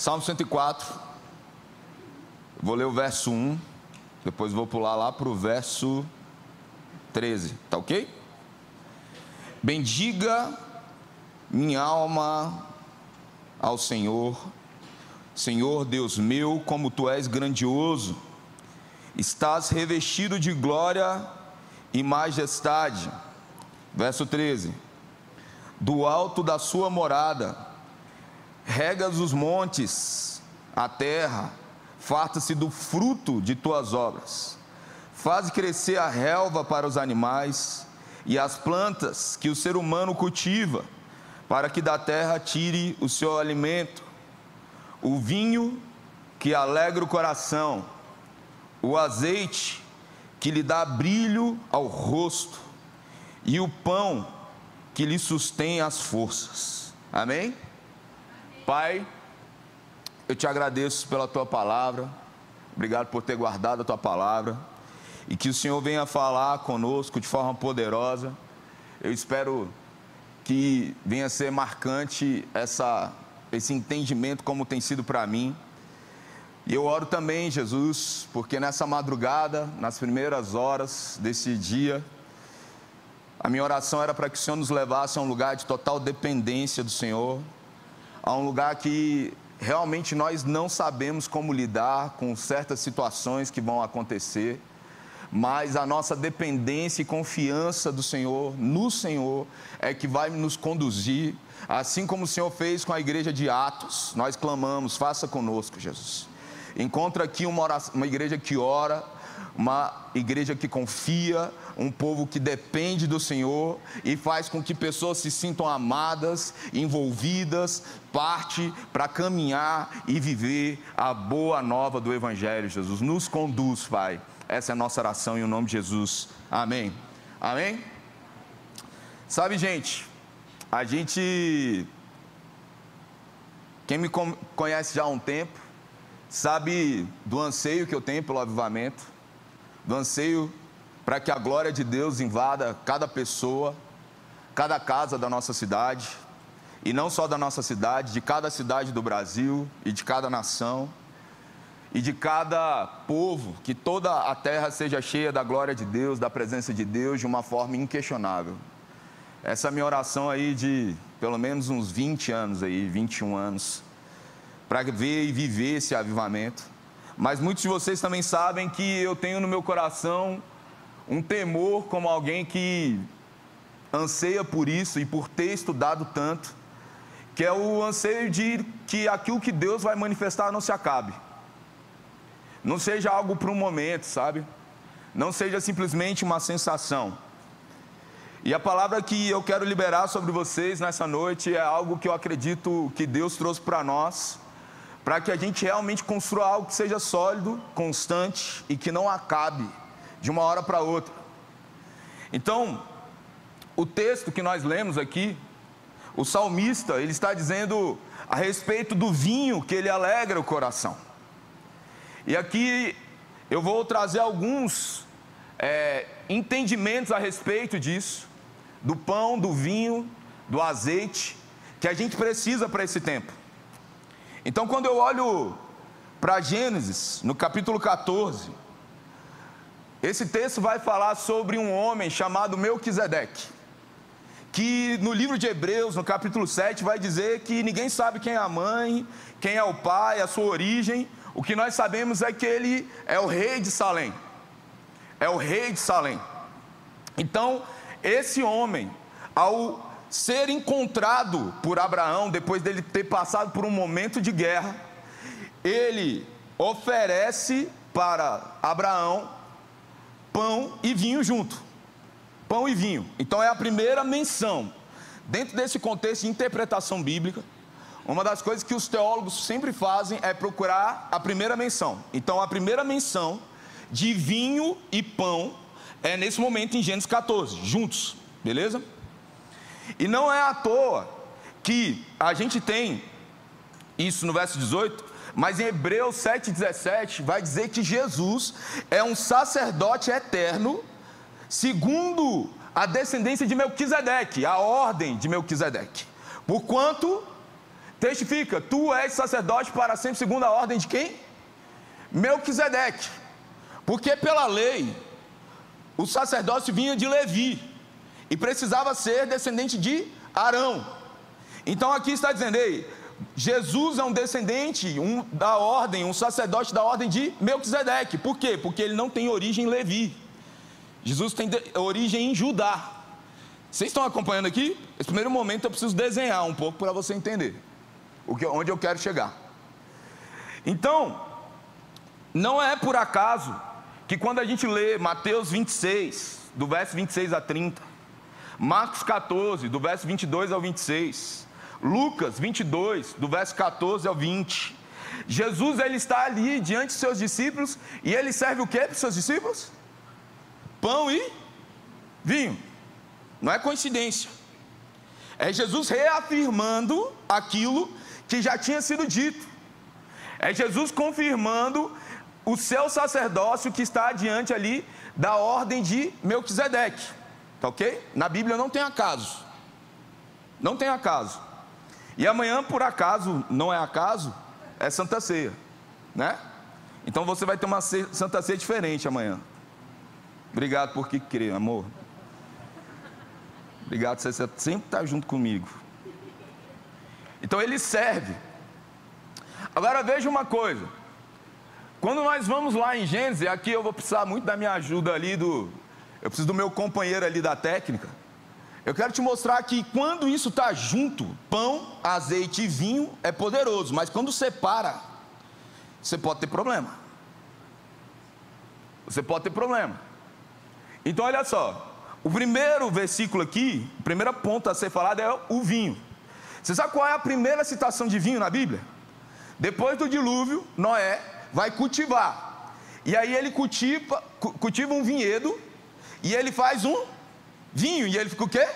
Salmo 104. Vou ler o verso 1. Depois vou pular lá para o verso 13. Tá ok? Bendiga minha alma ao Senhor. Senhor Deus meu, como tu és grandioso, estás revestido de glória e majestade. Verso 13: Do alto da sua morada, regas os montes, a terra, farta-se do fruto de tuas obras. Faz crescer a relva para os animais e as plantas que o ser humano cultiva, para que da terra tire o seu alimento. O vinho que alegra o coração, o azeite que lhe dá brilho ao rosto, e o pão que lhe sustém as forças. Amém? Pai, eu te agradeço pela tua palavra, obrigado por ter guardado a tua palavra, e que o Senhor venha falar conosco de forma poderosa. Eu espero que venha ser marcante essa, esse entendimento, como tem sido para mim. E eu oro também, Jesus, porque nessa madrugada, nas primeiras horas desse dia, a minha oração era para que o Senhor nos levasse a um lugar de total dependência do Senhor, a um lugar que realmente nós não sabemos como lidar com certas situações que vão acontecer, mas a nossa dependência e confiança do Senhor, no Senhor, é que vai nos conduzir, assim como o Senhor fez com a igreja de Atos, nós clamamos, faça conosco, Jesus. Encontra aqui uma, oração, uma igreja que ora, uma igreja que confia, um povo que depende do Senhor e faz com que pessoas se sintam amadas, envolvidas, parte para caminhar e viver a boa nova do Evangelho. Jesus nos conduz, Pai. Essa é a nossa oração em nome de Jesus. Amém. Amém? Sabe, gente, a gente. Quem me conhece já há um tempo, sabe do anseio que eu tenho pelo avivamento, do anseio para que a glória de Deus invada cada pessoa, cada casa da nossa cidade, e não só da nossa cidade, de cada cidade do Brasil e de cada nação, e de cada povo, que toda a terra seja cheia da glória de Deus, da presença de Deus, de uma forma inquestionável. Essa é minha oração aí de pelo menos uns 20 anos aí, 21 anos, para ver e viver esse avivamento. Mas muitos de vocês também sabem que eu tenho no meu coração um temor como alguém que anseia por isso e por ter estudado tanto, que é o anseio de que aquilo que Deus vai manifestar não se acabe. Não seja algo para um momento, sabe? Não seja simplesmente uma sensação. E a palavra que eu quero liberar sobre vocês nessa noite é algo que eu acredito que Deus trouxe para nós, para que a gente realmente construa algo que seja sólido, constante e que não acabe de uma hora para outra. Então, o texto que nós lemos aqui, o salmista, ele está dizendo a respeito do vinho que ele alegra o coração. E aqui eu vou trazer alguns é, entendimentos a respeito disso, do pão, do vinho, do azeite, que a gente precisa para esse tempo. Então, quando eu olho para Gênesis, no capítulo 14, esse texto vai falar sobre um homem chamado Melquisedeque, que no livro de Hebreus, no capítulo 7, vai dizer que ninguém sabe quem é a mãe, quem é o pai, a sua origem. O que nós sabemos é que ele é o rei de Salém. É o rei de Salém. Então, esse homem, ao ser encontrado por Abraão, depois dele ter passado por um momento de guerra, ele oferece para Abraão pão e vinho junto. Pão e vinho. Então é a primeira menção. Dentro desse contexto de interpretação bíblica, uma das coisas que os teólogos sempre fazem é procurar a primeira menção. Então a primeira menção de vinho e pão é nesse momento em Gênesis 14, juntos, beleza? E não é à toa que a gente tem isso no verso 18, mas em Hebreus 7,17 vai dizer que Jesus é um sacerdote eterno, segundo a descendência de Melquisedeque, a ordem de Melquisedeque. Porquanto testifica: Tu és sacerdote para sempre, segundo a ordem de quem? Melquisedeque. Porque pela lei, o sacerdócio vinha de Levi e precisava ser descendente de Arão. Então aqui está dizendo, ei, Jesus é um descendente um, da ordem, um sacerdote da ordem de Melquisedeque. Por quê? Porque ele não tem origem em Levi. Jesus tem de, origem em Judá. Vocês estão acompanhando aqui? Esse primeiro momento eu preciso desenhar um pouco para você entender o que, onde eu quero chegar. Então, não é por acaso que quando a gente lê Mateus 26, do verso 26 a 30, Marcos 14, do verso 22 ao 26, Lucas 22, do verso 14 ao 20. Jesus ele está ali diante de seus discípulos e ele serve o que para os seus discípulos? Pão e vinho. Não é coincidência. É Jesus reafirmando aquilo que já tinha sido dito. É Jesus confirmando o seu sacerdócio que está diante ali da ordem de Melquisedeque. Tá ok? Na Bíblia não tem acaso. Não tem acaso. E amanhã, por acaso, não é acaso, é Santa Ceia, né? Então você vai ter uma Santa Ceia diferente amanhã. Obrigado por que crer, amor. Obrigado, você sempre está junto comigo. Então ele serve. Agora veja uma coisa. Quando nós vamos lá em Gênesis, aqui eu vou precisar muito da minha ajuda ali do. Eu preciso do meu companheiro ali da técnica. Eu quero te mostrar que quando isso está junto, pão, azeite e vinho é poderoso, mas quando separa, você pode ter problema. Você pode ter problema. Então olha só, o primeiro versículo aqui, a primeira ponta a ser falada é o vinho. Você sabe qual é a primeira citação de vinho na Bíblia? Depois do dilúvio, Noé vai cultivar. E aí ele cultiva, cultiva um vinhedo e ele faz um vinho, e ele fica o quê?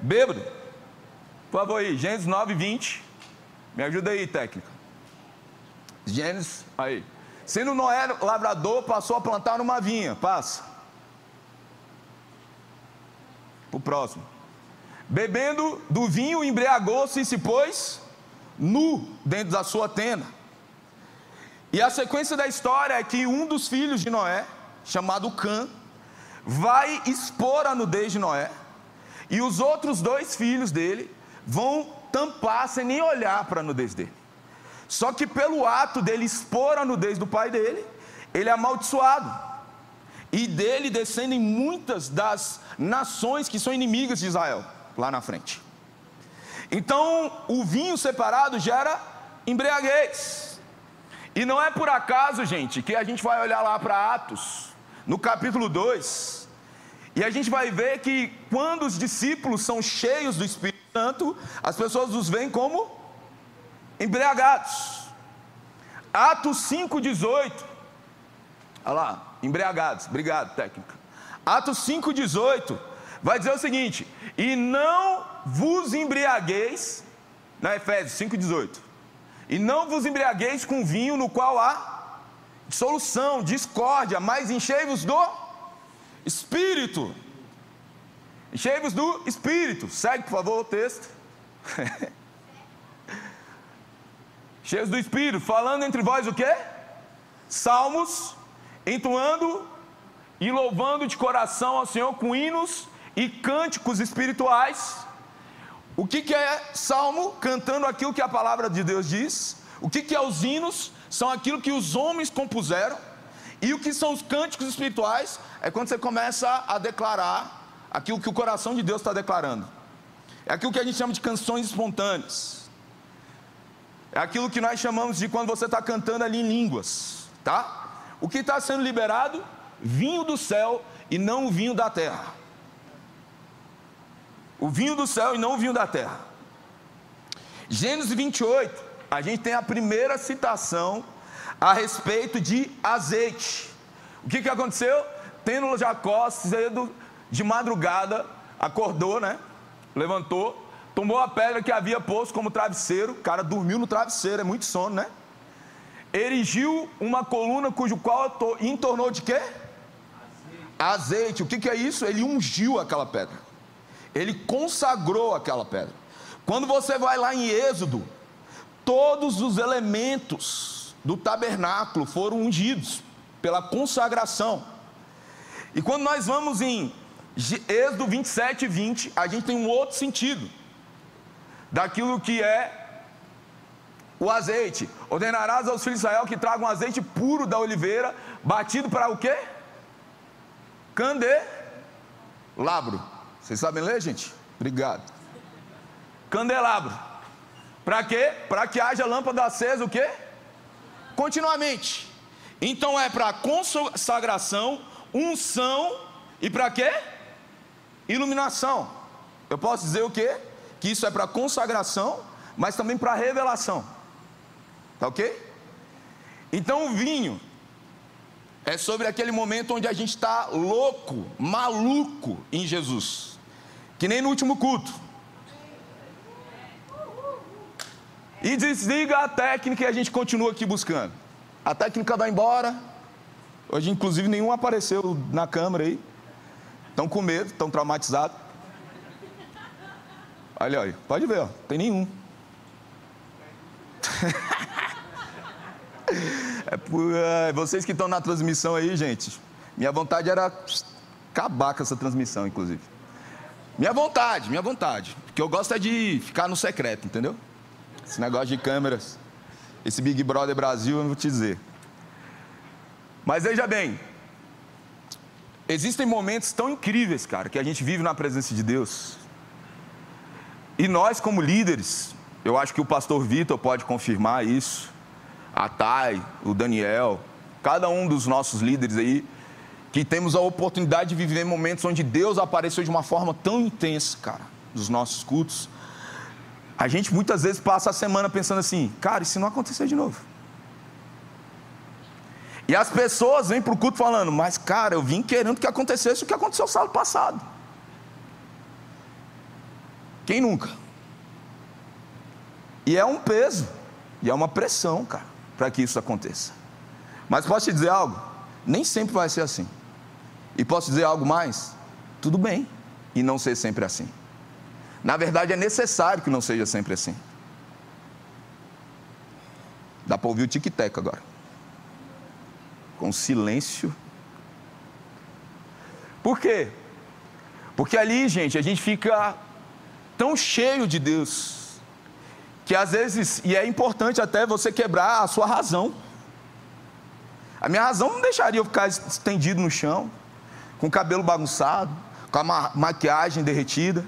Bêbado. Por favor aí, Gênesis 9, 20. Me ajuda aí, técnica. Gênesis, aí. Sendo Noé lavrador, passou a plantar uma vinha. Passa. Para o próximo. Bebendo do vinho, embriagou-se e se pôs nu dentro da sua tenda. E a sequência da história é que um dos filhos de Noé, chamado Cã, vai expor a nudez de Noé, e os outros dois filhos dele vão tampar sem nem olhar para a nudez dele. Só que pelo ato dele expor a nudez do pai dele, ele é amaldiçoado. E dele descendem muitas das nações que são inimigas de Israel, lá na frente. Então, o vinho separado gera embriaguez. E não é por acaso, gente, que a gente vai olhar lá para Atos, no capítulo 2, e a gente vai ver que quando os discípulos são cheios do Espírito Santo, as pessoas os veem como embriagados. Atos 5,18. Olha lá, embriagados. Obrigado, técnica. Atos 5,18 vai dizer o seguinte: E não vos embriagueis, na Efésios 5,18. E não vos embriagueis com vinho no qual há dissolução, discórdia, mas enchei-vos do Espírito. Enchei-vos do Espírito. Segue, por favor, o texto. Cheios do Espírito, falando entre vós o que? Salmos, entoando e louvando de coração ao Senhor com hinos e cânticos espirituais. O que, que é salmo? Cantando aquilo que a palavra de Deus diz. O que, que é os hinos? São aquilo que os homens compuseram, e o que são os cânticos espirituais é quando você começa a declarar aquilo que o coração de Deus está declarando. É aquilo que a gente chama de canções espontâneas. É aquilo que nós chamamos de quando você está cantando ali em línguas, tá? O que está sendo liberado? Vinho do céu e não o vinho da terra. O vinho do céu e não o vinho da terra. Gênesis 28, a gente tem a primeira citação a respeito de azeite. O que, que aconteceu? Tendo Jacó cedo de madrugada, acordou, né? Levantou, tomou a pedra que havia posto como travesseiro, o cara dormiu no travesseiro, é muito sono, né? Erigiu uma coluna cujo qual entornou de quê? Azeite. Azeite. O que, que é isso? Ele ungiu aquela pedra. Ele consagrou aquela pedra. Quando você vai lá em Êxodo, todos os elementos do tabernáculo foram ungidos pela consagração. E quando nós vamos em Êxodo 27 e 20, a gente tem um outro sentido daquilo que é o azeite. Ordenarás aos filhos de Israel que tragam azeite puro da oliveira, batido para o quê? Candelabro. Vocês sabem ler, gente? Obrigado. Candelabro. Para quê? Para que haja lâmpada acesa o quê? Continuamente. Então é para consagração, unção e para quê? Iluminação. Eu posso dizer o quê? Que isso é para consagração, mas também para revelação. Tá ok? Então o vinho é sobre aquele momento onde a gente está louco, maluco em Jesus. Que nem no último culto. E desliga a técnica e a gente continua aqui buscando. A técnica vai embora. Hoje, inclusive, nenhum apareceu na câmera aí. Estão com medo, estão traumatizados. Olha aí, pode ver, ó, tem nenhum. é por, é, vocês que estão na transmissão aí, gente. Minha vontade era acabar com essa transmissão, inclusive. Minha vontade, minha vontade. Porque eu gosto é de ficar no secreto, entendeu? Esse negócio de câmeras. Esse Big Brother Brasil, eu não vou te dizer. Mas veja bem, existem momentos tão incríveis, cara, que a gente vive na presença de Deus. E nós, como líderes, eu acho que o pastor Vitor pode confirmar isso, a Thay, o Daniel, cada um dos nossos líderes aí, que temos a oportunidade de viver momentos onde Deus apareceu de uma forma tão intensa, cara, nos nossos cultos. A gente muitas vezes passa a semana pensando assim, cara, e se não acontecer de novo? E as pessoas vêm para o culto falando, mas cara, eu vim querendo que acontecesse o que aconteceu sábado passado. Quem nunca? E é um peso, e é uma pressão, cara, para que isso aconteça. Mas posso te dizer algo? Nem sempre vai ser assim. E posso dizer algo mais? Tudo bem, e não ser sempre assim. Na verdade, é necessário que não seja sempre assim. Dá para ouvir o tic-tac agora com silêncio. Por quê? Porque ali, gente, a gente fica tão cheio de Deus, que às vezes, e é importante até você quebrar a sua razão. A minha razão não deixaria eu ficar estendido no chão, com o cabelo bagunçado, com a ma maquiagem derretida,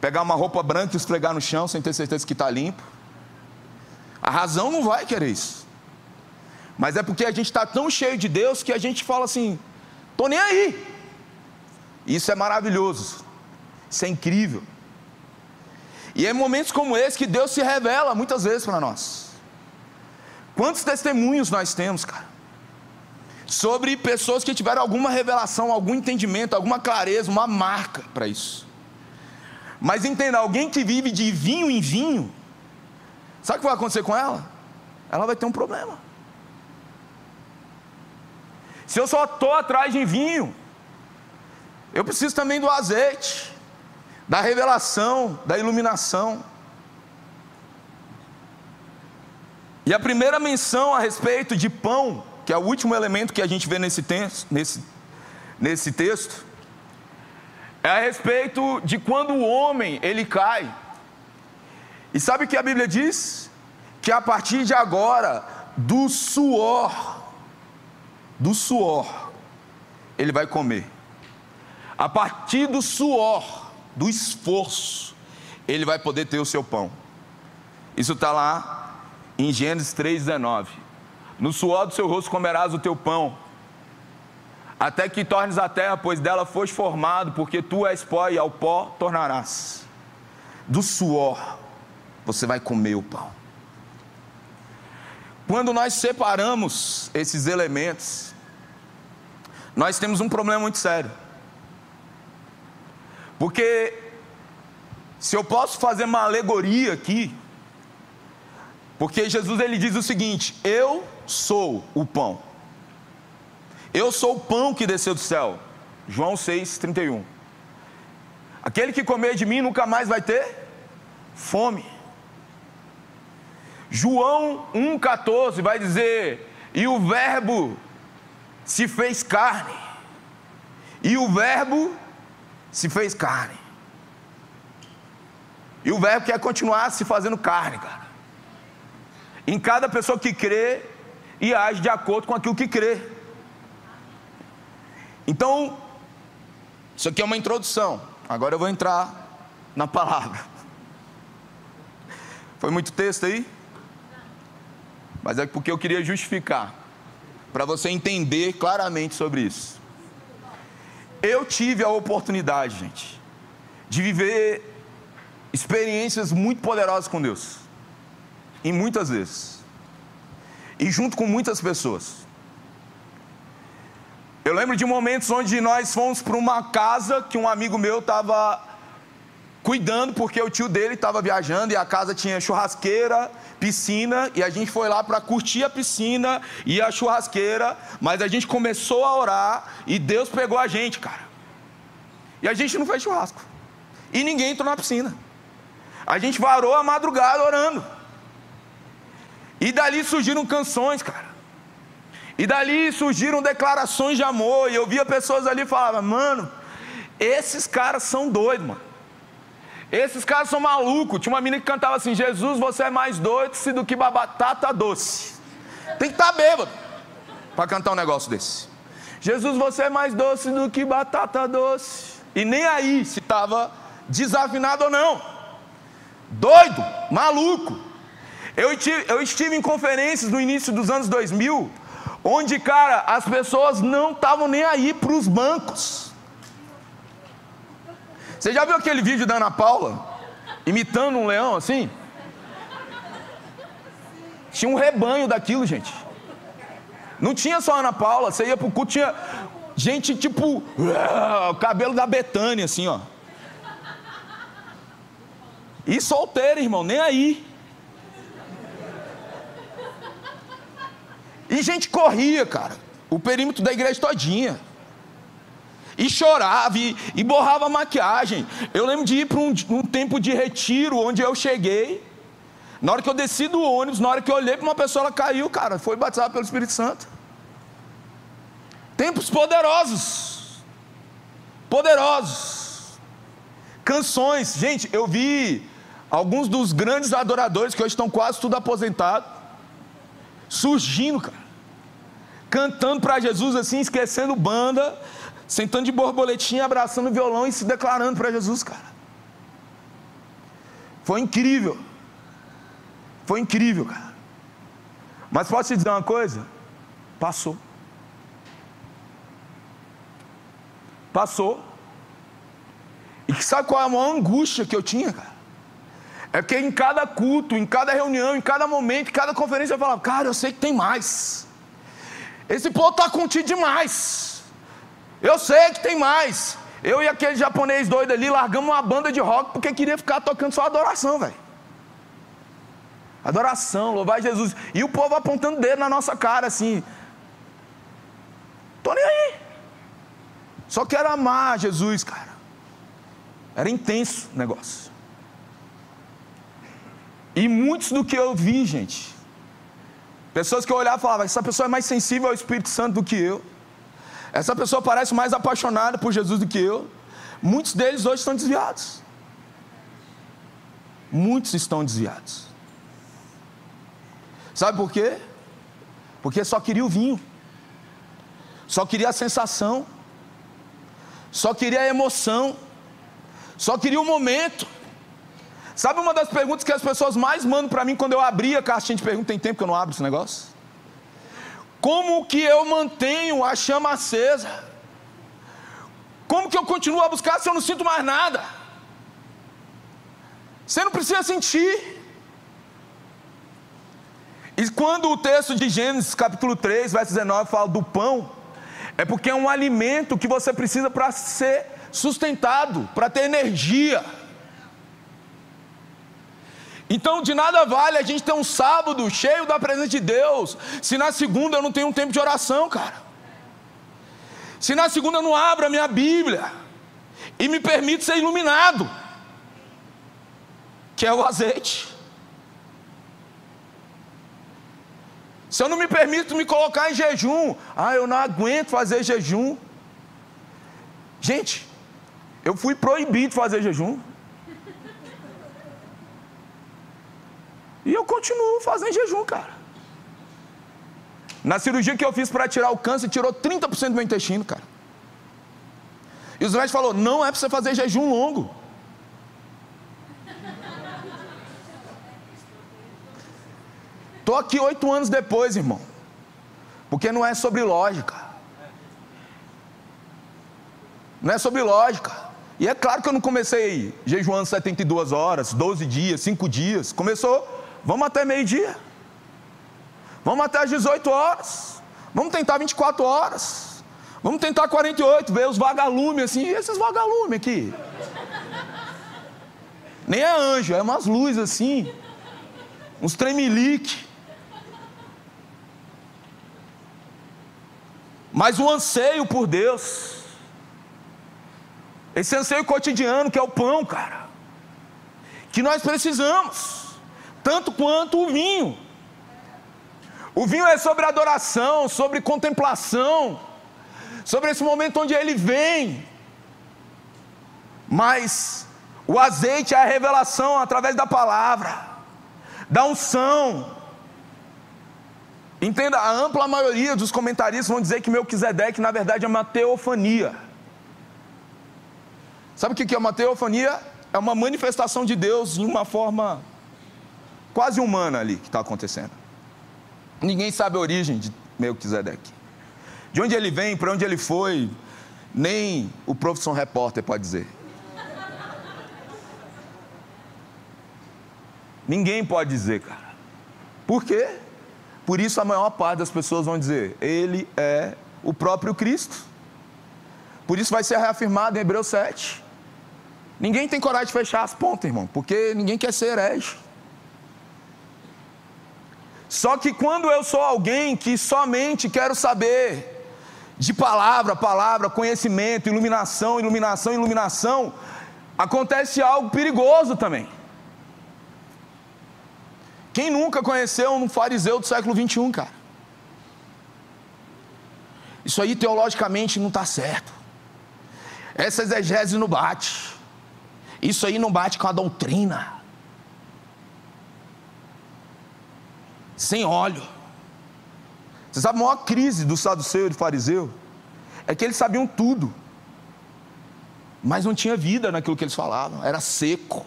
pegar uma roupa branca e esfregar no chão sem ter certeza que está limpo. A razão não vai querer isso. Mas é porque a gente está tão cheio de Deus que a gente fala assim: estou nem aí. Isso é maravilhoso, isso é incrível. E é em momentos como esse que Deus se revela muitas vezes para nós. Quantos testemunhos nós temos, cara? Sobre pessoas que tiveram alguma revelação, algum entendimento, alguma clareza, uma marca para isso. Mas entenda, alguém que vive de vinho em vinho, sabe o que vai acontecer com ela? Ela vai ter um problema. Se eu só estou atrás de vinho, eu preciso também do azeite, da revelação, da iluminação. E a primeira menção a respeito de pão, que é o último elemento que a gente vê nesse, texto, nesse, nesse texto, é a respeito de quando o homem ele cai. E sabe o que a Bíblia diz? Que a partir de agora, do suor, do suor, ele vai comer. A partir do suor, do esforço, ele vai poder ter o seu pão. Isso está lá em Gênesis 3,19. No suor do seu rosto comerás o teu pão, até que tornes a terra, pois dela foste formado, porque tu és pó e ao pó tornarás. Do suor você vai comer o pão. Quando nós separamos esses elementos, nós temos um problema muito sério. Porque se eu posso fazer uma alegoria aqui, porque Jesus ele diz o seguinte: Eu sou o pão. Eu sou o pão que desceu do céu. João 6:31. Aquele que comer de mim nunca mais vai ter fome. João 1,14 vai dizer: E o Verbo se fez carne, e o Verbo se fez carne. E o Verbo quer continuar se fazendo carne, cara. Em cada pessoa que crê e age de acordo com aquilo que crê. Então, isso aqui é uma introdução. Agora eu vou entrar na palavra. Foi muito texto aí? Mas é porque eu queria justificar, para você entender claramente sobre isso. Eu tive a oportunidade, gente, de viver experiências muito poderosas com Deus, e muitas vezes, e junto com muitas pessoas. Eu lembro de momentos onde nós fomos para uma casa que um amigo meu estava cuidando, porque o tio dele estava viajando e a casa tinha churrasqueira, piscina, e a gente foi lá para curtir a piscina e a churrasqueira, mas a gente começou a orar e Deus pegou a gente, cara. E a gente não fez churrasco. E ninguém entrou na piscina. A gente varou a madrugada orando. E dali surgiram canções, cara. E dali surgiram declarações de amor. E eu via pessoas ali e falava, mano, esses caras são doidos, mano. Esses caras são malucos. Tinha uma menina que cantava assim: Jesus, você é mais doce do que batata doce. Tem que estar tá bêbado para cantar um negócio desse. Jesus, você é mais doce do que batata doce. E nem aí se estava desafinado ou não. Doido, maluco. Eu estive, eu estive em conferências no início dos anos 2000, onde, cara, as pessoas não estavam nem aí para os bancos. Você já viu aquele vídeo da Ana Paula? Imitando um leão assim? Tinha um rebanho daquilo, gente. Não tinha só Ana Paula, você ia pro culto, tinha gente tipo. O cabelo da Betânia, assim, ó. E solteiro, irmão, nem aí. E gente corria, cara. O perímetro da igreja todinha e chorava e, e borrava a maquiagem. Eu lembro de ir para um, um tempo de retiro onde eu cheguei. Na hora que eu desci do ônibus, na hora que eu olhei para uma pessoa, ela caiu, cara, foi batizada pelo Espírito Santo. Tempos poderosos. Poderosos. Canções. Gente, eu vi alguns dos grandes adoradores que hoje estão quase tudo aposentados, surgindo, cara. Cantando para Jesus assim, esquecendo banda, sentando de borboletinha, abraçando o violão e se declarando para Jesus, cara. Foi incrível. Foi incrível, cara. Mas posso te dizer uma coisa? Passou. Passou. E sabe qual é a maior angústia que eu tinha, cara? É porque em cada culto, em cada reunião, em cada momento, em cada conferência eu falava, cara, eu sei que tem mais. Esse povo está contido demais. Eu sei que tem mais. Eu e aquele japonês doido ali largamos uma banda de rock porque queria ficar tocando só adoração, velho. Adoração, louvar Jesus. E o povo apontando dedo na nossa cara assim. Tô nem aí. Só quero amar Jesus, cara. Era intenso o negócio. E muitos do que eu vi, gente. Pessoas que eu olhava e falava, essa pessoa é mais sensível ao Espírito Santo do que eu. Essa pessoa parece mais apaixonada por Jesus do que eu. Muitos deles hoje estão desviados. Muitos estão desviados. Sabe por quê? Porque só queria o vinho, só queria a sensação, só queria a emoção, só queria o momento. Sabe uma das perguntas que as pessoas mais mandam para mim quando eu abri a caixinha de perguntas? Tem tempo que eu não abro esse negócio? Como que eu mantenho a chama acesa? Como que eu continuo a buscar se eu não sinto mais nada? Você não precisa sentir. E quando o texto de Gênesis capítulo 3, verso 19 fala do pão, é porque é um alimento que você precisa para ser sustentado, para ter energia. Então, de nada vale a gente ter um sábado cheio da presença de Deus, se na segunda eu não tenho um tempo de oração, cara. Se na segunda eu não abro a minha Bíblia e me permito ser iluminado, que é o azeite. Se eu não me permito me colocar em jejum, ah, eu não aguento fazer jejum. Gente, eu fui proibido de fazer jejum. E eu continuo fazendo jejum, cara. Na cirurgia que eu fiz para tirar o câncer, tirou 30% do meu intestino, cara. E os médicos falaram: não é para você fazer jejum longo. Estou aqui oito anos depois, irmão. Porque não é sobre lógica. Não é sobre lógica. E é claro que eu não comecei jejuando 72 horas, 12 dias, 5 dias. Começou, vamos até meio-dia. Vamos até às 18 horas. Vamos tentar 24 horas. Vamos tentar 48, ver os vagalumes assim. E esses vagalumes aqui? Nem é anjo, é umas luzes assim. Uns tremelique. Mas o anseio por Deus, esse anseio cotidiano que é o pão, cara, que nós precisamos, tanto quanto o vinho. O vinho é sobre adoração, sobre contemplação, sobre esse momento onde ele vem. Mas o azeite é a revelação através da palavra, da unção, Entenda, a ampla maioria dos comentaristas vão dizer que Melquisedeque, na verdade, é uma teofania. Sabe o que é uma teofania? É uma manifestação de Deus em uma forma quase humana ali que está acontecendo. Ninguém sabe a origem de Melquisedeque. De onde ele vem, para onde ele foi, nem o profissão repórter pode dizer. Ninguém pode dizer, cara. Por quê? Por isso a maior parte das pessoas vão dizer: Ele é o próprio Cristo. Por isso vai ser reafirmado em Hebreus 7. Ninguém tem coragem de fechar as pontas, irmão, porque ninguém quer ser herege. Só que quando eu sou alguém que somente quero saber de palavra, palavra, conhecimento, iluminação, iluminação, iluminação, acontece algo perigoso também. Quem nunca conheceu um fariseu do século 21, cara? Isso aí teologicamente não está certo. Essa exegese não bate. Isso aí não bate com a doutrina. Sem óleo. Você sabe a maior crise do saduceu e do fariseu? É que eles sabiam tudo. Mas não tinha vida naquilo que eles falavam. Era seco.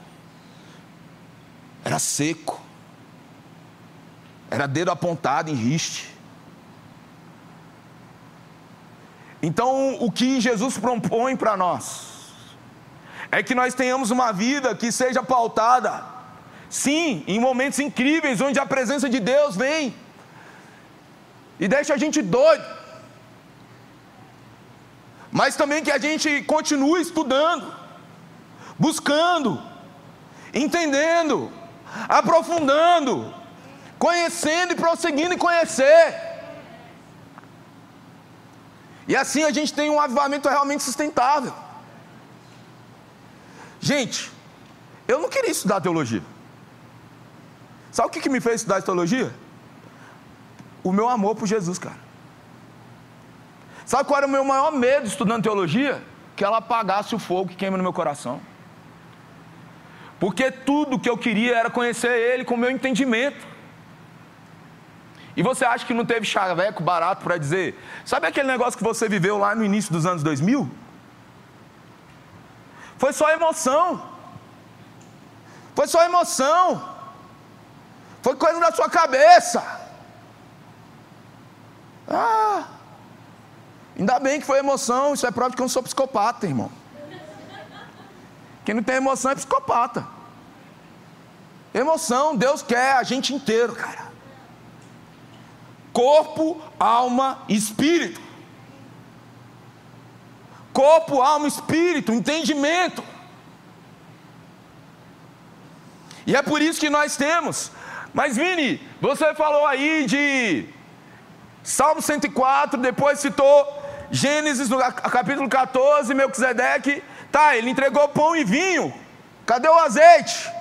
Era seco. Era dedo apontado em riste. Então, o que Jesus propõe para nós é que nós tenhamos uma vida que seja pautada, sim, em momentos incríveis onde a presença de Deus vem e deixa a gente doido, mas também que a gente continue estudando, buscando, entendendo, aprofundando, conhecendo e prosseguindo em conhecer. E assim a gente tem um avivamento realmente sustentável. Gente, eu não queria estudar teologia. Sabe o que, que me fez estudar teologia? O meu amor por Jesus, cara. Sabe qual era o meu maior medo estudando teologia? Que ela apagasse o fogo que queima no meu coração. Porque tudo que eu queria era conhecer Ele com o meu entendimento. E você acha que não teve chaveco barato para dizer? Sabe aquele negócio que você viveu lá no início dos anos 2000? Foi só emoção. Foi só emoção. Foi coisa da sua cabeça. Ah, ainda bem que foi emoção. Isso é prova de que eu não sou psicopata, irmão. Quem não tem emoção é psicopata. Emoção, Deus quer a gente inteiro, cara corpo, alma espírito. Corpo, alma, espírito, entendimento. E é por isso que nós temos. Mas Vini, você falou aí de Salmo 104, depois citou Gênesis no capítulo 14, Melquisedeque. Tá, ele entregou pão e vinho. Cadê o azeite?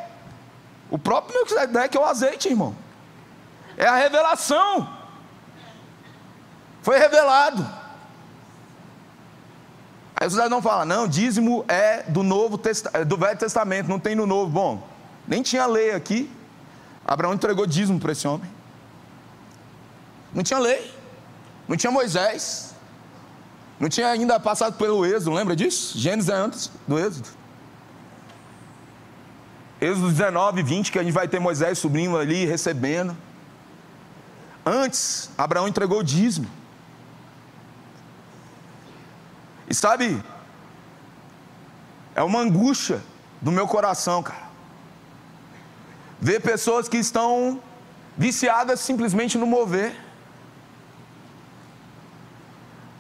O próprio Melquisedeque é o azeite, irmão. É a revelação. Foi revelado. Aí os não falam, não, dízimo é do Novo é do Velho Testamento, não tem no Novo. Bom, nem tinha lei aqui. Abraão entregou dízimo para esse homem. Não tinha lei, não tinha Moisés, não tinha ainda passado pelo Êxodo, lembra disso? Gênesis é antes do Êxodo. Êxodo 19, 20, que a gente vai ter Moisés subindo ali, recebendo. Antes, Abraão entregou o dízimo. E sabe, é uma angústia do meu coração, cara. Ver pessoas que estão viciadas simplesmente no mover,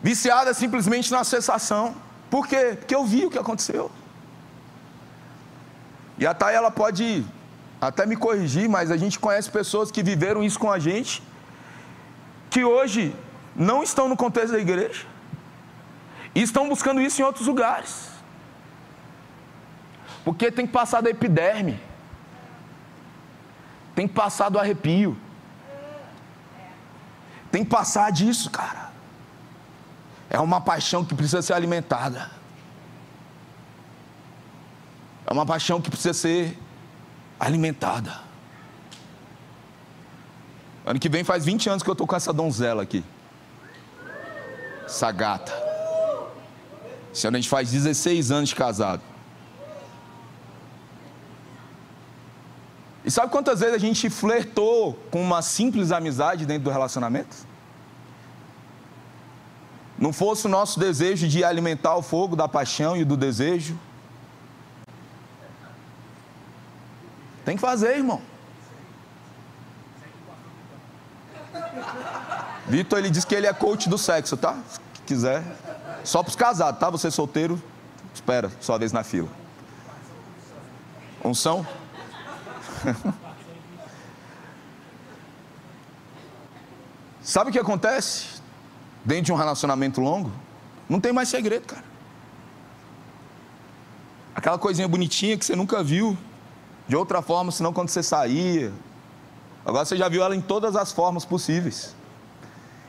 viciadas simplesmente na sensação. Por quê? Porque eu vi o que aconteceu. E a Thay, ela pode até me corrigir, mas a gente conhece pessoas que viveram isso com a gente, que hoje não estão no contexto da igreja, e estão buscando isso em outros lugares. Porque tem que passar da epiderme. Tem que passar do arrepio. Tem que passar disso, cara. É uma paixão que precisa ser alimentada. É uma paixão que precisa ser alimentada. Ano que vem faz 20 anos que eu estou com essa donzela aqui. Essa gata. Esse ano a gente faz 16 anos de casado. E sabe quantas vezes a gente flertou com uma simples amizade dentro do relacionamento? Não fosse o nosso desejo de alimentar o fogo da paixão e do desejo. Tem que fazer, irmão. Vitor, ele diz que ele é coach do sexo, tá? Se quiser. Só para os casados, tá? Você solteiro, espera, sua vez na fila. Unção? Sabe o que acontece? Dentro de um relacionamento longo, não tem mais segredo, cara. Aquela coisinha bonitinha que você nunca viu de outra forma, senão quando você saía. Agora você já viu ela em todas as formas possíveis.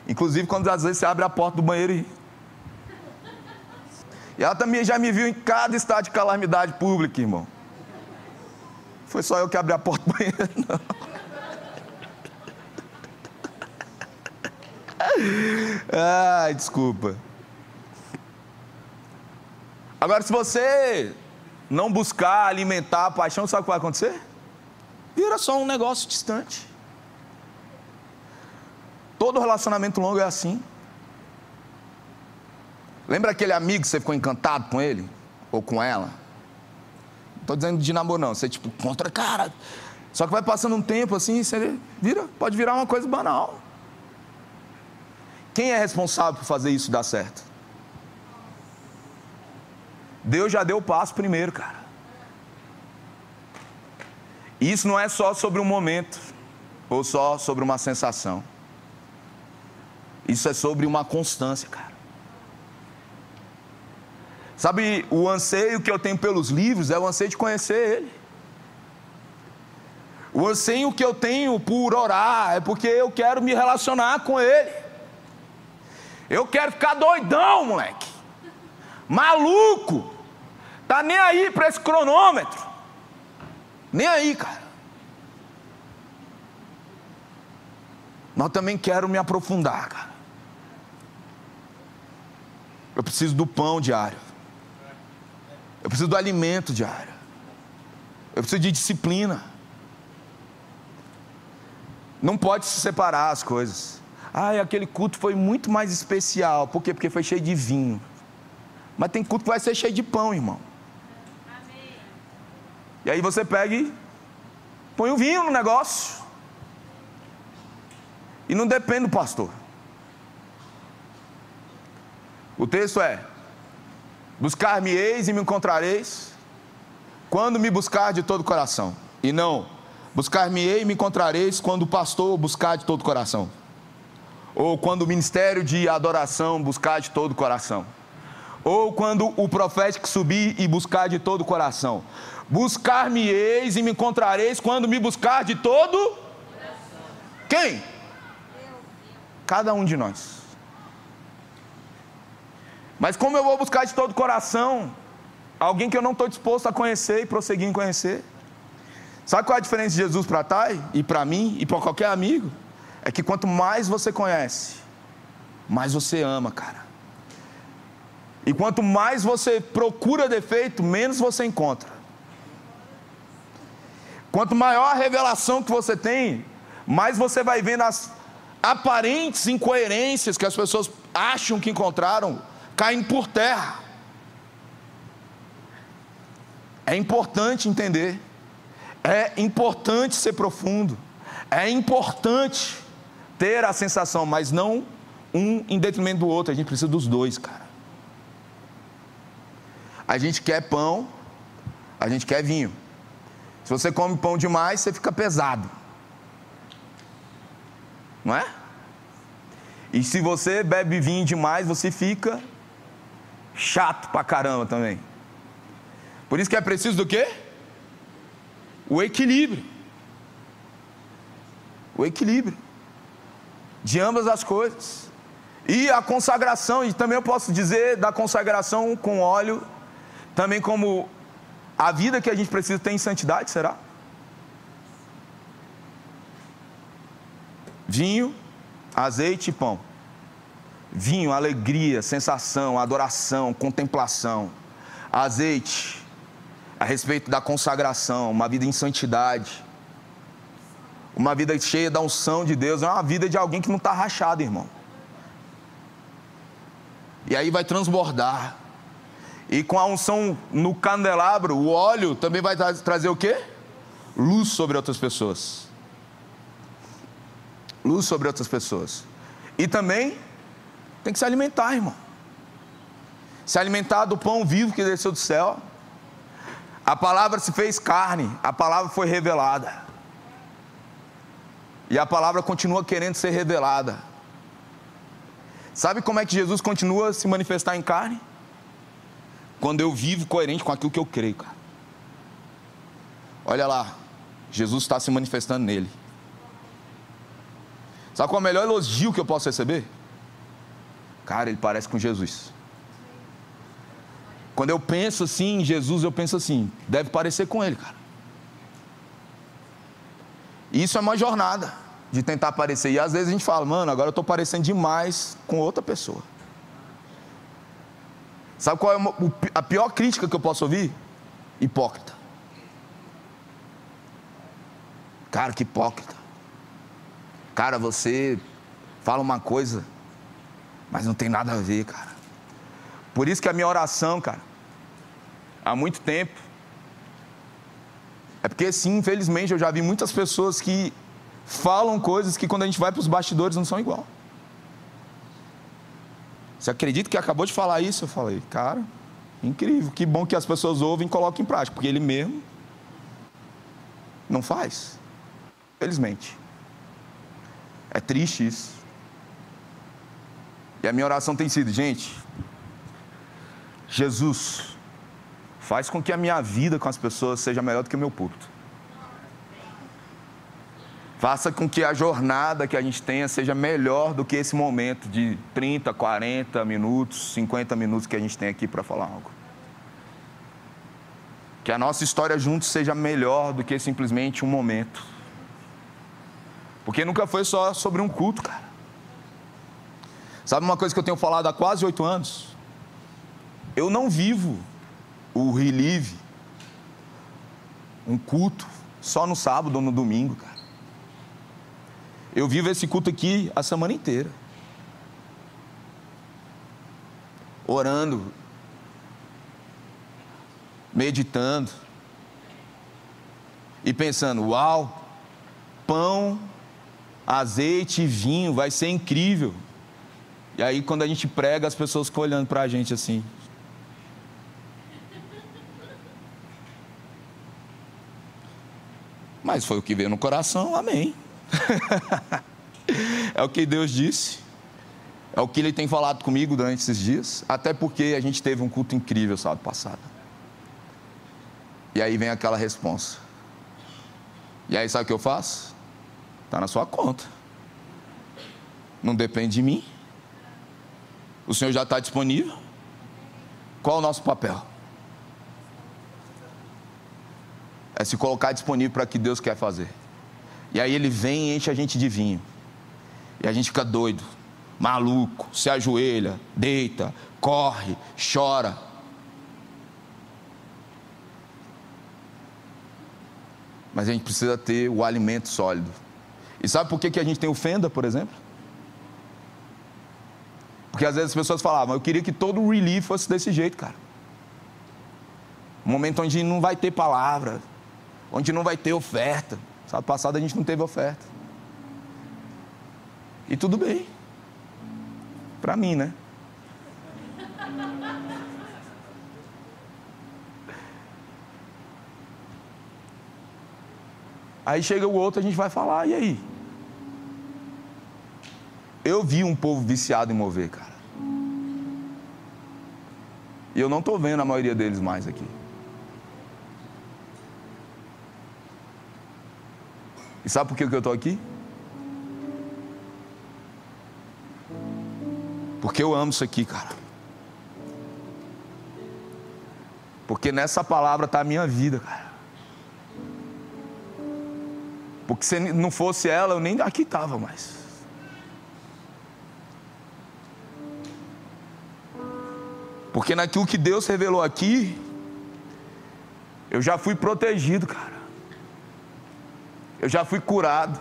Inclusive quando às vezes você abre a porta do banheiro e e ela também já me viu em cada estado de calamidade pública, irmão. Foi só eu que abri a porta do banheiro, não. Ai, desculpa. Agora, se você não buscar alimentar a paixão, sabe o que vai acontecer? Vira só um negócio distante. Todo relacionamento longo é assim. Lembra aquele amigo que você ficou encantado com ele? Ou com ela? Estou dizendo de namoro, não. Você, tipo, contra cara. Só que vai passando um tempo assim, você vira, pode virar uma coisa banal. Quem é responsável por fazer isso dar certo? Deus já deu o passo primeiro, cara. Isso não é só sobre um momento, ou só sobre uma sensação. Isso é sobre uma constância, cara. Sabe, o anseio que eu tenho pelos livros é o anseio de conhecer Ele. O anseio que eu tenho por orar é porque eu quero me relacionar com Ele. Eu quero ficar doidão, moleque. Maluco. Tá nem aí para esse cronômetro. Nem aí, cara. Mas também quero me aprofundar, cara. Eu preciso do pão diário. Eu preciso do alimento diário. Eu preciso de disciplina. Não pode se separar as coisas. Ah, aquele culto foi muito mais especial. Por quê? Porque foi cheio de vinho. Mas tem culto que vai ser cheio de pão, irmão. Amém. E aí você pega e põe o vinho no negócio. E não depende do pastor. O texto é: Buscar-me-eis e me encontrareis, quando me buscar de todo o coração. E não, buscar-me-ei e me encontrareis quando o pastor buscar de todo o coração. Ou quando o ministério de adoração buscar de todo o coração. Ou quando o profético subir e buscar de todo o coração. Buscar-me-eis e me encontrareis quando me buscar de todo. Quem? Cada um de nós. Mas como eu vou buscar de todo o coração alguém que eu não estou disposto a conhecer e prosseguir em conhecer? Sabe qual é a diferença de Jesus para Thay e para mim e para qualquer amigo? É que quanto mais você conhece, mais você ama, cara. E quanto mais você procura defeito, menos você encontra. Quanto maior a revelação que você tem, mais você vai vendo as aparentes incoerências que as pessoas acham que encontraram caindo por terra. É importante entender, é importante ser profundo, é importante ter a sensação, mas não um em detrimento do outro, a gente precisa dos dois, cara. A gente quer pão, a gente quer vinho. Se você come pão demais, você fica pesado. Não é? E se você bebe vinho demais, você fica chato pra caramba também. Por isso que é preciso do quê? O equilíbrio. O equilíbrio de ambas as coisas. E a consagração, e também eu posso dizer da consagração com óleo, também como a vida que a gente precisa ter em santidade, será? Vinho, azeite e pão. Vinho, alegria, sensação, adoração, contemplação. Azeite, a respeito da consagração, uma vida em santidade. Uma vida cheia da unção de Deus, não é uma vida de alguém que não está rachado, irmão. E aí vai transbordar. E com a unção no candelabro, o óleo também vai trazer o quê? Luz sobre outras pessoas. Luz sobre outras pessoas. E também tem que se alimentar, irmão. Se alimentar do pão vivo que desceu do céu. A palavra se fez carne, a palavra foi revelada. E a palavra continua querendo ser revelada. Sabe como é que Jesus continua a se manifestar em carne? Quando eu vivo coerente com aquilo que eu creio, cara. Olha lá, Jesus está se manifestando nele. Sabe qual é o melhor elogio que eu posso receber? Cara, ele parece com Jesus. Quando eu penso assim em Jesus, eu penso assim, deve parecer com ele, cara. E isso é uma jornada de tentar parecer. E às vezes a gente fala, mano, agora eu estou parecendo demais com outra pessoa. Sabe qual é a pior crítica que eu posso ouvir? Hipócrita. Cara, que hipócrita. Cara, você fala uma coisa, mas não tem nada a ver, cara. Por isso que a minha oração, cara, há muito tempo, é porque sim, infelizmente eu já vi muitas pessoas que falam coisas que quando a gente vai para os bastidores não são igual. Você acredita que acabou de falar isso? Eu falei, cara, incrível, que bom que as pessoas ouvem e colocam em prática, porque ele mesmo não faz. Felizmente. É triste isso. E a minha oração tem sido, gente, Jesus, faz com que a minha vida com as pessoas seja melhor do que o meu púlpito. Faça com que a jornada que a gente tenha seja melhor do que esse momento de 30, 40 minutos, 50 minutos que a gente tem aqui para falar algo. Que a nossa história juntos seja melhor do que simplesmente um momento. Porque nunca foi só sobre um culto, cara. Sabe uma coisa que eu tenho falado há quase oito anos? Eu não vivo o relive, um culto, só no sábado ou no domingo, cara. Eu vivo esse culto aqui a semana inteira. Orando, meditando e pensando: uau, pão, azeite e vinho vai ser incrível. E aí, quando a gente prega, as pessoas ficam olhando para a gente assim. Mas foi o que veio no coração, amém. é o que Deus disse. É o que Ele tem falado comigo durante esses dias. Até porque a gente teve um culto incrível sábado passado. E aí vem aquela resposta. E aí sabe o que eu faço? Está na sua conta. Não depende de mim. O Senhor já está disponível. Qual o nosso papel? É se colocar disponível para o que Deus quer fazer. E aí ele vem e enche a gente de vinho. E a gente fica doido, maluco, se ajoelha, deita, corre, chora. Mas a gente precisa ter o alimento sólido. E sabe por que, que a gente tem o Fenda, por exemplo? Porque às vezes as pessoas falavam, eu queria que todo o relief fosse desse jeito, cara. Um momento onde não vai ter palavra, onde não vai ter oferta. Sábado passado a gente não teve oferta. E tudo bem. Para mim, né? Aí chega o outro, a gente vai falar, e aí? Eu vi um povo viciado em mover, cara. E eu não estou vendo a maioria deles mais aqui. E sabe por que eu estou aqui? Porque eu amo isso aqui, cara. Porque nessa palavra está a minha vida, cara. Porque se não fosse ela, eu nem aqui estava mais. Porque naquilo que Deus revelou aqui, eu já fui protegido, cara. Eu já fui curado.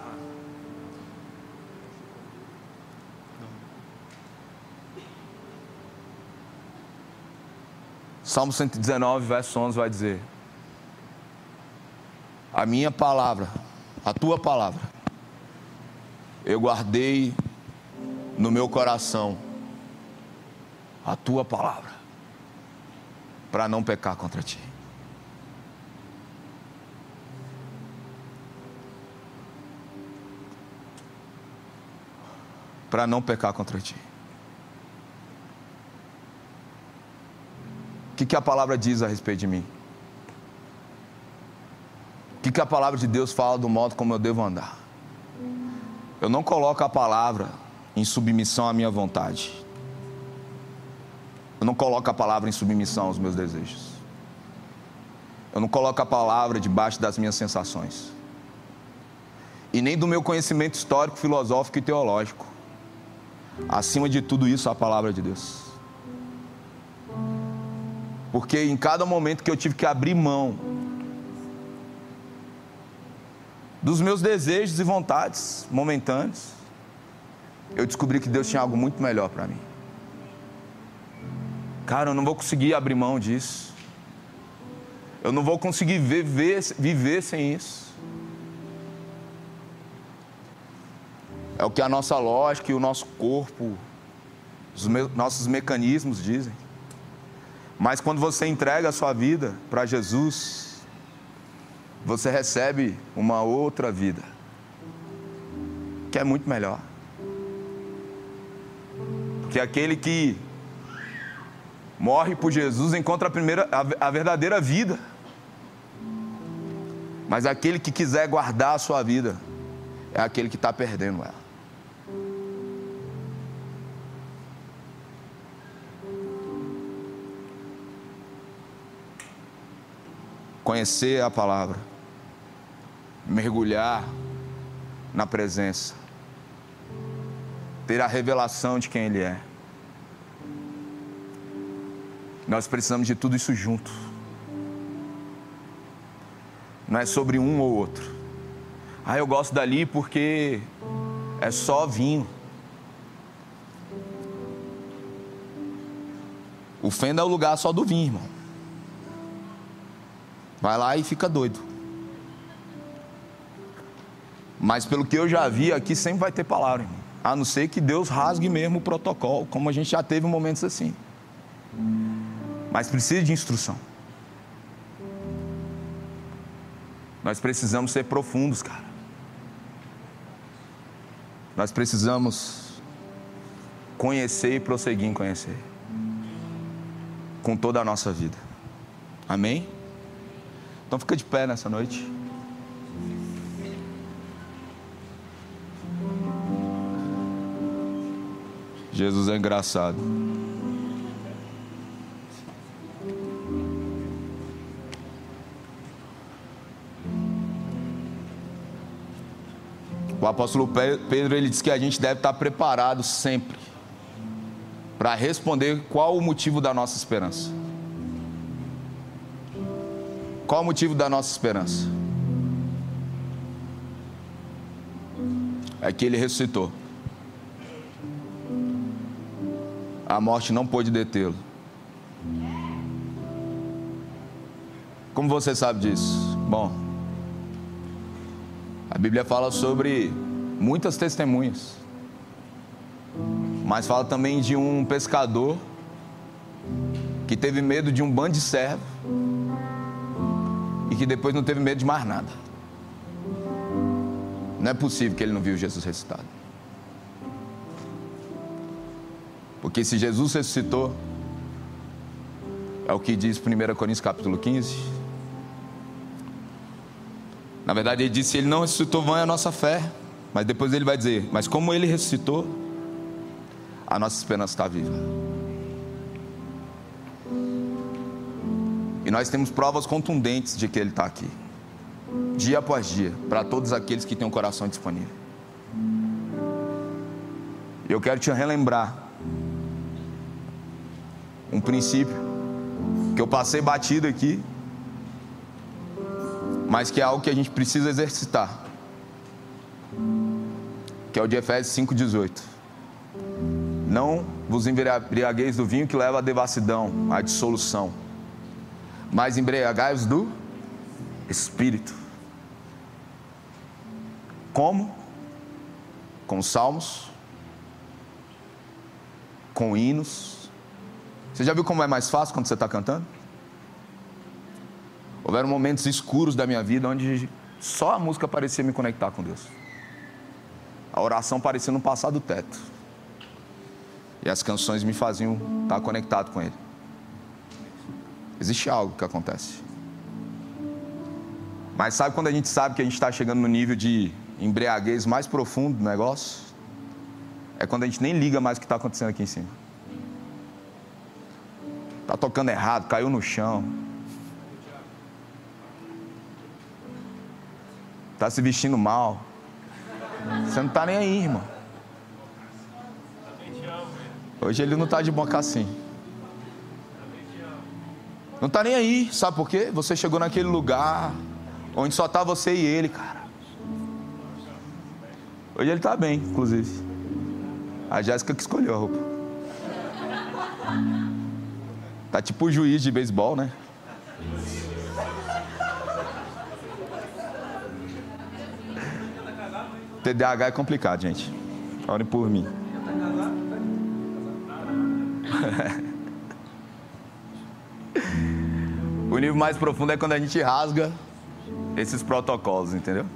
Salmo 119, verso 11 vai dizer: A minha palavra, a tua palavra, eu guardei no meu coração, a tua palavra para não pecar contra ti. Para não pecar contra ti. O que, que a palavra diz a respeito de mim? O que, que a palavra de Deus fala do modo como eu devo andar? Eu não coloco a palavra em submissão à minha vontade. Eu não coloco a palavra em submissão aos meus desejos. Eu não coloco a palavra debaixo das minhas sensações. E nem do meu conhecimento histórico, filosófico e teológico. Acima de tudo isso, a palavra de Deus. Porque em cada momento que eu tive que abrir mão dos meus desejos e vontades momentâneos, eu descobri que Deus tinha algo muito melhor para mim. Cara, eu não vou conseguir abrir mão disso. Eu não vou conseguir viver, viver sem isso. É o que a nossa lógica e o nosso corpo, os me nossos mecanismos dizem. Mas quando você entrega a sua vida para Jesus, você recebe uma outra vida, que é muito melhor. Porque aquele que morre por Jesus, encontra a, primeira, a, a verdadeira vida. Mas aquele que quiser guardar a sua vida é aquele que está perdendo ela. Conhecer a palavra, mergulhar na presença, ter a revelação de quem Ele é. Nós precisamos de tudo isso junto. Não é sobre um ou outro. Ah, eu gosto dali porque é só vinho. O fenda é o lugar só do vinho, irmão. Vai lá e fica doido. Mas pelo que eu já vi, aqui sempre vai ter palavra, irmão. A não ser que Deus rasgue mesmo o protocolo, como a gente já teve momentos assim mas precisa de instrução. Nós precisamos ser profundos, cara. Nós precisamos conhecer e prosseguir em conhecer. Com toda a nossa vida. Amém? Então fica de pé nessa noite. Jesus é engraçado. Apóstolo Pedro ele diz que a gente deve estar preparado sempre para responder qual o motivo da nossa esperança. Qual o motivo da nossa esperança? É que ele ressuscitou. A morte não pôde detê-lo. Como você sabe disso? Bom, a Bíblia fala sobre muitas testemunhas, mas fala também de um pescador que teve medo de um bando de servo e que depois não teve medo de mais nada. Não é possível que ele não viu Jesus ressuscitado. Porque se Jesus ressuscitou, é o que diz 1 Coríntios capítulo 15, na verdade, ele disse: Ele não ressuscitou, vã é a nossa fé. Mas depois ele vai dizer: Mas como ele ressuscitou, a nossa esperança está viva. E nós temos provas contundentes de que ele está aqui, dia após dia, para todos aqueles que têm o um coração disponível. Eu quero te relembrar um princípio que eu passei batido aqui, mas que é algo que a gente precisa exercitar, é o de Efésios 5,18. Não vos embriagueis do vinho que leva à devassidão, à dissolução, mas embriagai-vos do Espírito. Como? Com salmos, com hinos. Você já viu como é mais fácil quando você está cantando? Houveram momentos escuros da minha vida onde só a música parecia me conectar com Deus. A oração parecia não passar do teto. E as canções me faziam estar conectado com Ele. Existe algo que acontece. Mas sabe quando a gente sabe que a gente está chegando no nível de embriaguez mais profundo do negócio? É quando a gente nem liga mais o que está acontecendo aqui em cima. Está tocando errado, caiu no chão, Está se vestindo mal. Você não está nem aí, irmão. Hoje ele não está de boca assim. Não está nem aí, sabe por quê? Você chegou naquele lugar onde só está você e ele, cara. Hoje ele está bem, inclusive. A Jéssica que escolheu a roupa. Tá tipo o juiz de beisebol, né? TDAH é complicado, gente. Orem por mim. o nível mais profundo é quando a gente rasga esses protocolos, entendeu?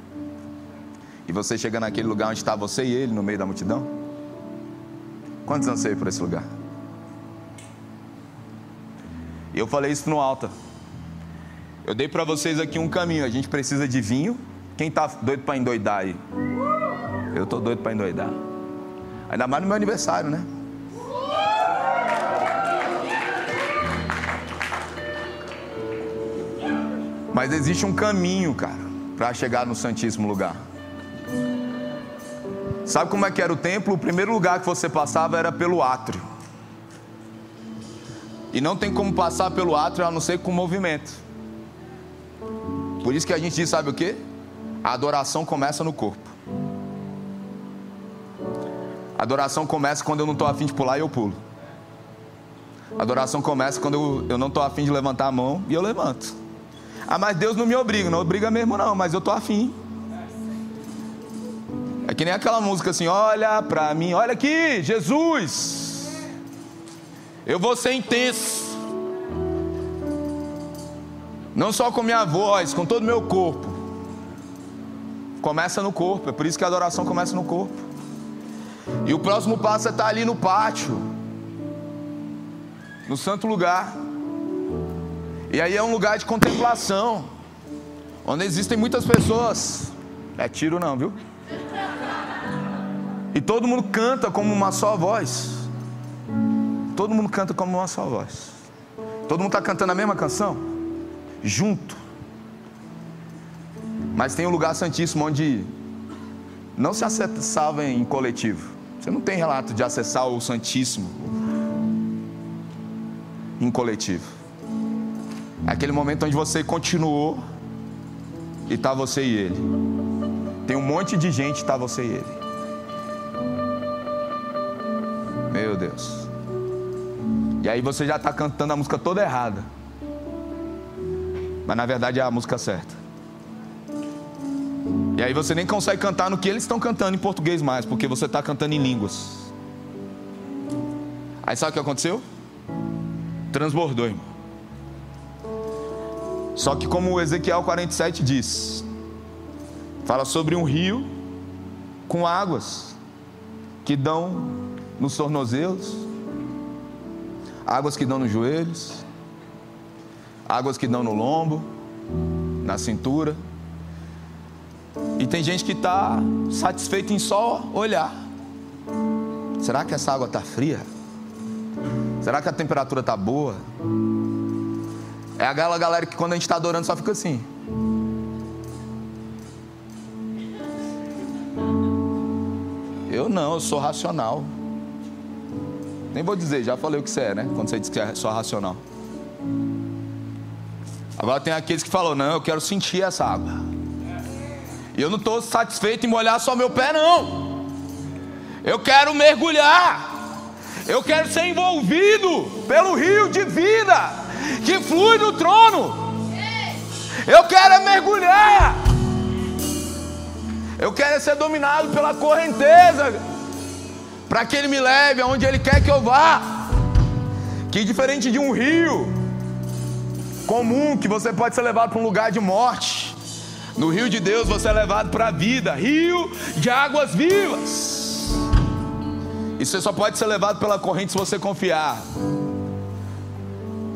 E você chega naquele lugar onde está você e ele no meio da multidão. Quantos anseiam por esse lugar? Eu falei isso no alta. Eu dei para vocês aqui um caminho. A gente precisa de vinho. Quem está doido para endoidar aí? Eu tô doido para endoidar. Ainda mais no meu aniversário, né? Mas existe um caminho, cara, para chegar no Santíssimo Lugar. Sabe como é que era o templo? O primeiro lugar que você passava era pelo átrio. E não tem como passar pelo átrio a não ser com movimento. Por isso que a gente diz, sabe o que? A adoração começa no corpo. Adoração começa quando eu não estou afim de pular e eu pulo. Adoração começa quando eu, eu não estou afim de levantar a mão e eu levanto. Ah, mas Deus não me obriga, não obriga mesmo não, mas eu estou afim. É que nem aquela música assim, olha para mim, olha aqui, Jesus. Eu vou ser intenso. Não só com minha voz, com todo o meu corpo. Começa no corpo, é por isso que a adoração começa no corpo. E o próximo passo é estar ali no pátio, no santo lugar. E aí é um lugar de contemplação, onde existem muitas pessoas. É tiro não, viu? E todo mundo canta como uma só voz. Todo mundo canta como uma só voz. Todo mundo está cantando a mesma canção? Junto. Mas tem um lugar santíssimo onde não se acessava em coletivo. Você não tem relato de acessar o Santíssimo em coletivo. É aquele momento onde você continuou e está você e ele. Tem um monte de gente, está você e ele. Meu Deus. E aí você já está cantando a música toda errada. Mas na verdade é a música certa. E aí você nem consegue cantar no que eles estão cantando em português mais, porque você está cantando em línguas. Aí sabe o que aconteceu? Transbordou, irmão. Só que como Ezequiel 47 diz, fala sobre um rio com águas que dão nos tornozelos, águas que dão nos joelhos, águas que dão no lombo, na cintura. E tem gente que está satisfeito em só olhar. Será que essa água está fria? Será que a temperatura está boa? É aquela galera que quando a gente está adorando só fica assim. Eu não, eu sou racional. Nem vou dizer, já falei o que você é, né? Quando você diz que é só racional. Agora tem aqueles que falam, não, eu quero sentir essa água. E eu não estou satisfeito em molhar só meu pé, não. Eu quero mergulhar. Eu quero ser envolvido pelo rio de vida que flui do trono. Eu quero é mergulhar. Eu quero é ser dominado pela correnteza. Para que ele me leve aonde ele quer que eu vá. Que diferente de um rio comum que você pode ser levado para um lugar de morte. No rio de Deus você é levado para a vida, rio de águas vivas. E você só pode ser levado pela corrente se você confiar.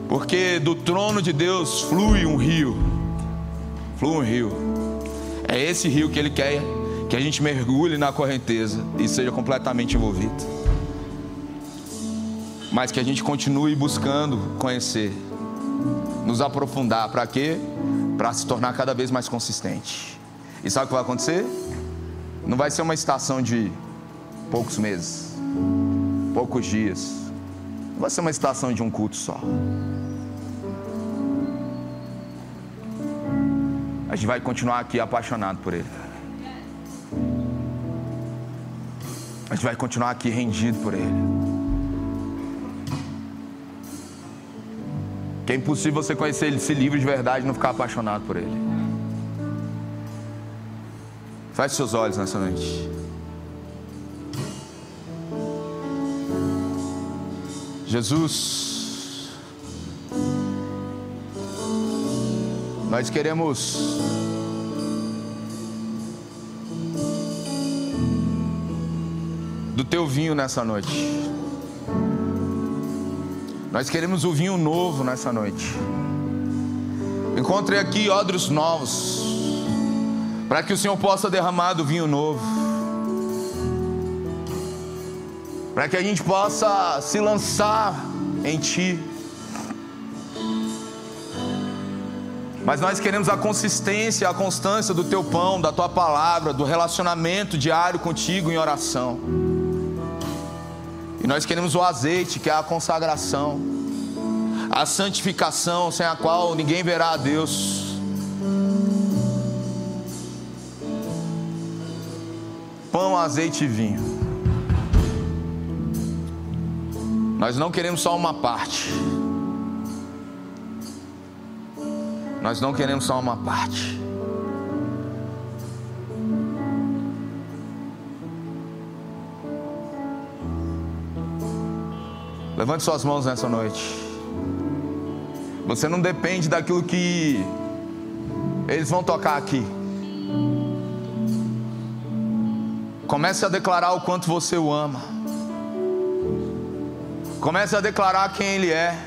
Porque do trono de Deus flui um rio. Flui um rio. É esse rio que ele quer que a gente mergulhe na correnteza e seja completamente envolvido. Mas que a gente continue buscando conhecer nos aprofundar. Para quê? Para se tornar cada vez mais consistente. E sabe o que vai acontecer? Não vai ser uma estação de poucos meses, poucos dias. Não vai ser uma estação de um culto só. A gente vai continuar aqui apaixonado por Ele. A gente vai continuar aqui rendido por Ele. Que é impossível você conhecer esse livro de verdade e não ficar apaixonado por ele. Feche seus olhos nessa noite. Jesus, nós queremos do teu vinho nessa noite. Nós queremos o vinho novo nessa noite. Encontre aqui odres novos, para que o Senhor possa derramar do vinho novo, para que a gente possa se lançar em Ti. Mas nós queremos a consistência, a constância do Teu pão, da Tua palavra, do relacionamento diário contigo em oração. Nós queremos o azeite, que é a consagração, a santificação, sem a qual ninguém verá a Deus. Pão, azeite e vinho. Nós não queremos só uma parte. Nós não queremos só uma parte. Levante suas mãos nessa noite. Você não depende daquilo que eles vão tocar aqui. Comece a declarar o quanto você o ama. Comece a declarar quem ele é.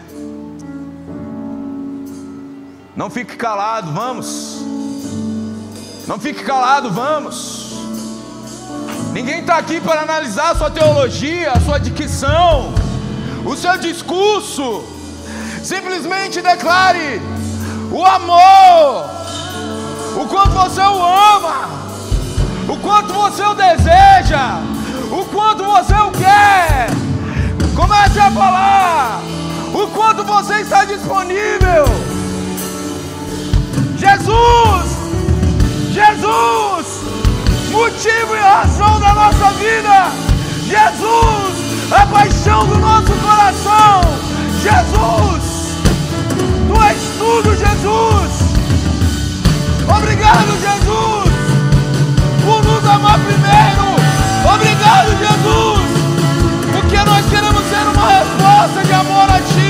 Não fique calado, vamos. Não fique calado, vamos. Ninguém está aqui para analisar a sua teologia, a sua dicção o seu discurso. Simplesmente declare o amor, o quanto você o ama, o quanto você o deseja o quanto você o quer. Comece a falar o quanto você está disponível. Jesus, Jesus, motivo e razão da nossa vida. Jesus, a paixão do nosso coração. Jesus, tu és tudo, Jesus. Obrigado, Jesus, por nos amar primeiro. Obrigado, Jesus, porque nós queremos ser uma resposta de amor a Ti.